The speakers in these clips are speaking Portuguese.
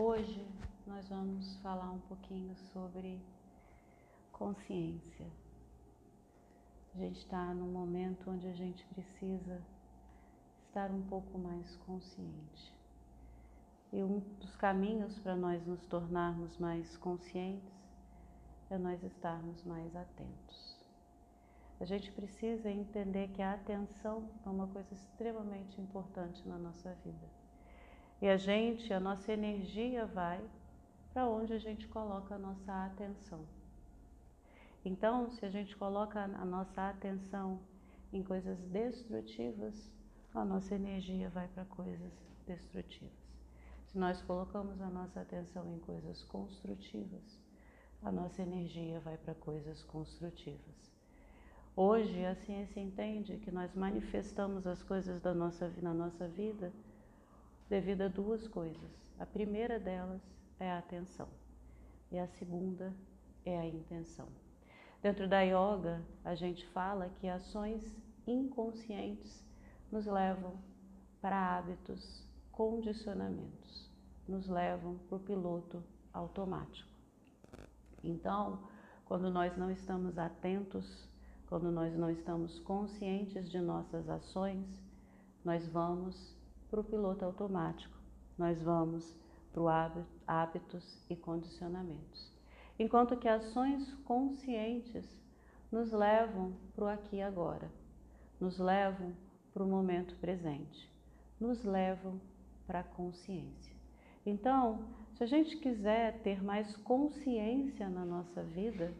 Hoje nós vamos falar um pouquinho sobre consciência. A gente está num momento onde a gente precisa estar um pouco mais consciente. E um dos caminhos para nós nos tornarmos mais conscientes é nós estarmos mais atentos. A gente precisa entender que a atenção é uma coisa extremamente importante na nossa vida. E a gente, a nossa energia vai para onde a gente coloca a nossa atenção. Então, se a gente coloca a nossa atenção em coisas destrutivas, a nossa energia vai para coisas destrutivas. Se nós colocamos a nossa atenção em coisas construtivas, a nossa energia vai para coisas construtivas. Hoje a ciência entende que nós manifestamos as coisas da nossa, na nossa vida devido a duas coisas. A primeira delas é a atenção e a segunda é a intenção. Dentro da yoga, a gente fala que ações inconscientes nos levam para hábitos, condicionamentos, nos levam para o piloto automático. Então, quando nós não estamos atentos, quando nós não estamos conscientes de nossas ações, nós vamos para o piloto automático, nós vamos para hábitos e condicionamentos. Enquanto que ações conscientes nos levam para o aqui e agora, nos levam para o momento presente, nos levam para a consciência. Então, se a gente quiser ter mais consciência na nossa vida,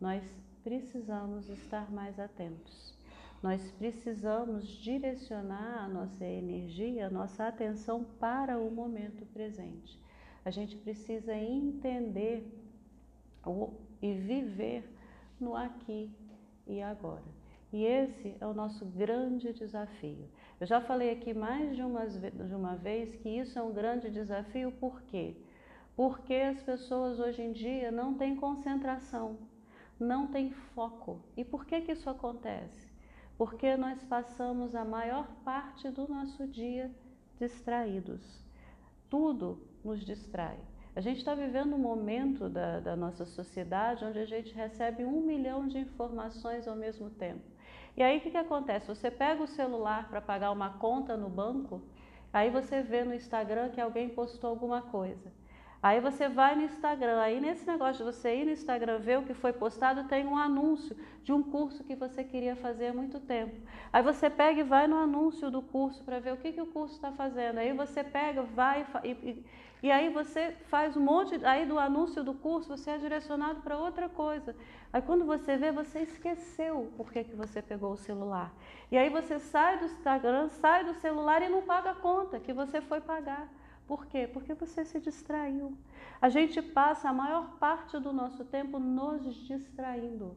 nós precisamos estar mais atentos. Nós precisamos direcionar a nossa energia, a nossa atenção para o momento presente. A gente precisa entender e viver no aqui e agora. E esse é o nosso grande desafio. Eu já falei aqui mais de uma, de uma vez que isso é um grande desafio, por quê? Porque as pessoas hoje em dia não têm concentração, não têm foco. E por que, que isso acontece? Porque nós passamos a maior parte do nosso dia distraídos. Tudo nos distrai. A gente está vivendo um momento da, da nossa sociedade onde a gente recebe um milhão de informações ao mesmo tempo. E aí o que, que acontece? Você pega o celular para pagar uma conta no banco, aí você vê no Instagram que alguém postou alguma coisa. Aí você vai no Instagram, aí nesse negócio de você ir no Instagram ver o que foi postado, tem um anúncio de um curso que você queria fazer há muito tempo. Aí você pega e vai no anúncio do curso para ver o que, que o curso está fazendo. Aí você pega, vai e, e, e aí você faz um monte, aí do anúncio do curso você é direcionado para outra coisa. Aí quando você vê, você esqueceu por que, que você pegou o celular. E aí você sai do Instagram, sai do celular e não paga a conta que você foi pagar. Por quê? Porque você se distraiu. A gente passa a maior parte do nosso tempo nos distraindo.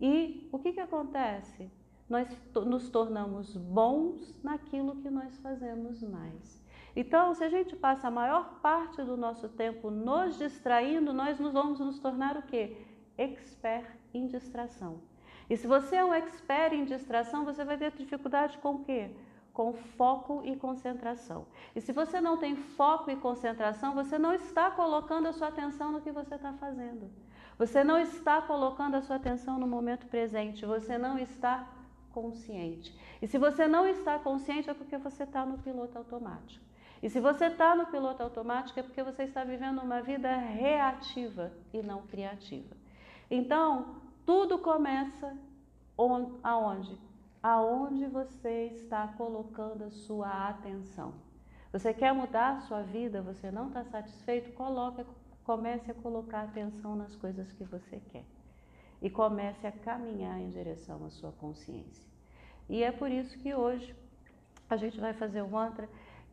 E o que, que acontece? Nós nos tornamos bons naquilo que nós fazemos mais. Então, se a gente passa a maior parte do nosso tempo nos distraindo, nós nos vamos nos tornar o quê? Expert em distração. E se você é um expert em distração, você vai ter dificuldade com o quê? Com foco e concentração. E se você não tem foco e concentração, você não está colocando a sua atenção no que você está fazendo. Você não está colocando a sua atenção no momento presente. Você não está consciente. E se você não está consciente, é porque você está no piloto automático. E se você está no piloto automático, é porque você está vivendo uma vida reativa e não criativa. Então, tudo começa aonde? Aonde você está colocando a sua atenção. Você quer mudar a sua vida, você não está satisfeito, coloque, comece a colocar atenção nas coisas que você quer. E comece a caminhar em direção à sua consciência. E é por isso que hoje a gente vai fazer um mantra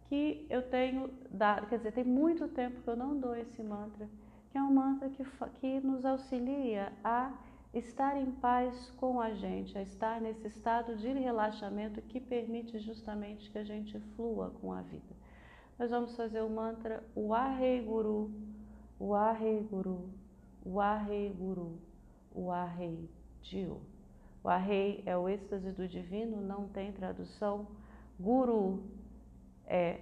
que eu tenho dado, quer dizer, tem muito tempo que eu não dou esse mantra, que é um mantra que, que nos auxilia a estar em paz com a gente, a estar nesse estado de relaxamento que permite justamente que a gente flua com a vida. Nós vamos fazer o mantra Wahei Guru, Wahei Guru, Wahei Guru, Wahei Dio. Wahei é o êxtase do divino, não tem tradução. Guru é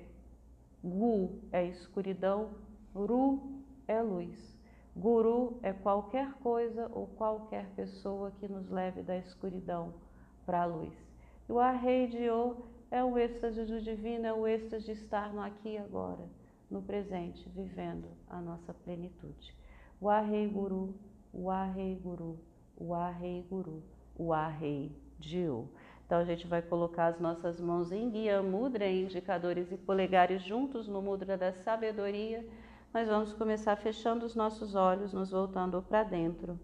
Gu é escuridão, Ru é luz. Guru é qualquer coisa ou qualquer pessoa que nos leve da escuridão para a luz. E o é o êxtase do divino, é o êxtase de estar no aqui e agora, no presente, vivendo a nossa plenitude. O Arrei Guru, o Arrei Guru, o Arrei Guru, o Arrei O. Então a gente vai colocar as nossas mãos em guia mudra, indicadores e polegares juntos no mudra da sabedoria. Nós vamos começar fechando os nossos olhos, nos voltando para dentro.